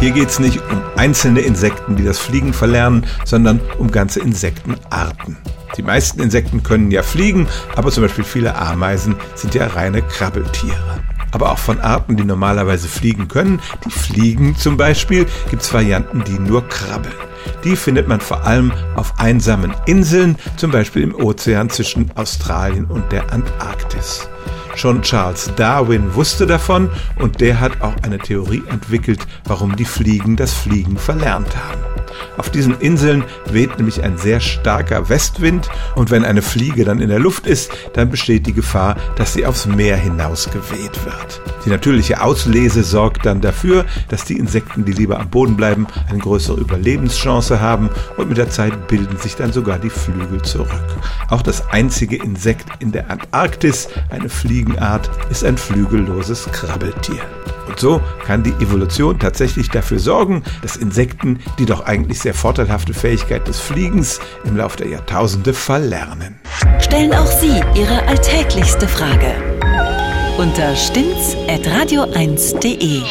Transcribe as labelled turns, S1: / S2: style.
S1: Hier geht es nicht um einzelne Insekten, die das Fliegen verlernen, sondern um ganze Insektenarten. Die meisten Insekten können ja fliegen, aber zum Beispiel viele Ameisen sind ja reine Krabbeltiere. Aber auch von Arten, die normalerweise fliegen können, die fliegen zum Beispiel, gibt es Varianten, die nur krabbeln. Die findet man vor allem auf einsamen Inseln, zum Beispiel im Ozean zwischen Australien und der Antarktis. Schon Charles Darwin wusste davon und der hat auch eine Theorie entwickelt, warum die Fliegen das Fliegen verlernt haben. Auf diesen Inseln weht nämlich ein sehr starker Westwind und wenn eine Fliege dann in der Luft ist, dann besteht die Gefahr, dass sie aufs Meer hinaus geweht wird. Die natürliche Auslese sorgt dann dafür, dass die Insekten, die lieber am Boden bleiben, eine größere Überlebenschance haben und mit der Zeit bilden sich dann sogar die Flügel zurück. Auch das einzige Insekt in der Antarktis, eine Fliegenart, ist ein flügelloses Krabbeltier. Und so kann die Evolution tatsächlich dafür sorgen, dass Insekten, die doch eigentlich sehr vorteilhafte Fähigkeit des Fliegens im Laufe der Jahrtausende verlernen.
S2: Stellen auch Sie Ihre alltäglichste Frage unter stimmtz.radio1.de.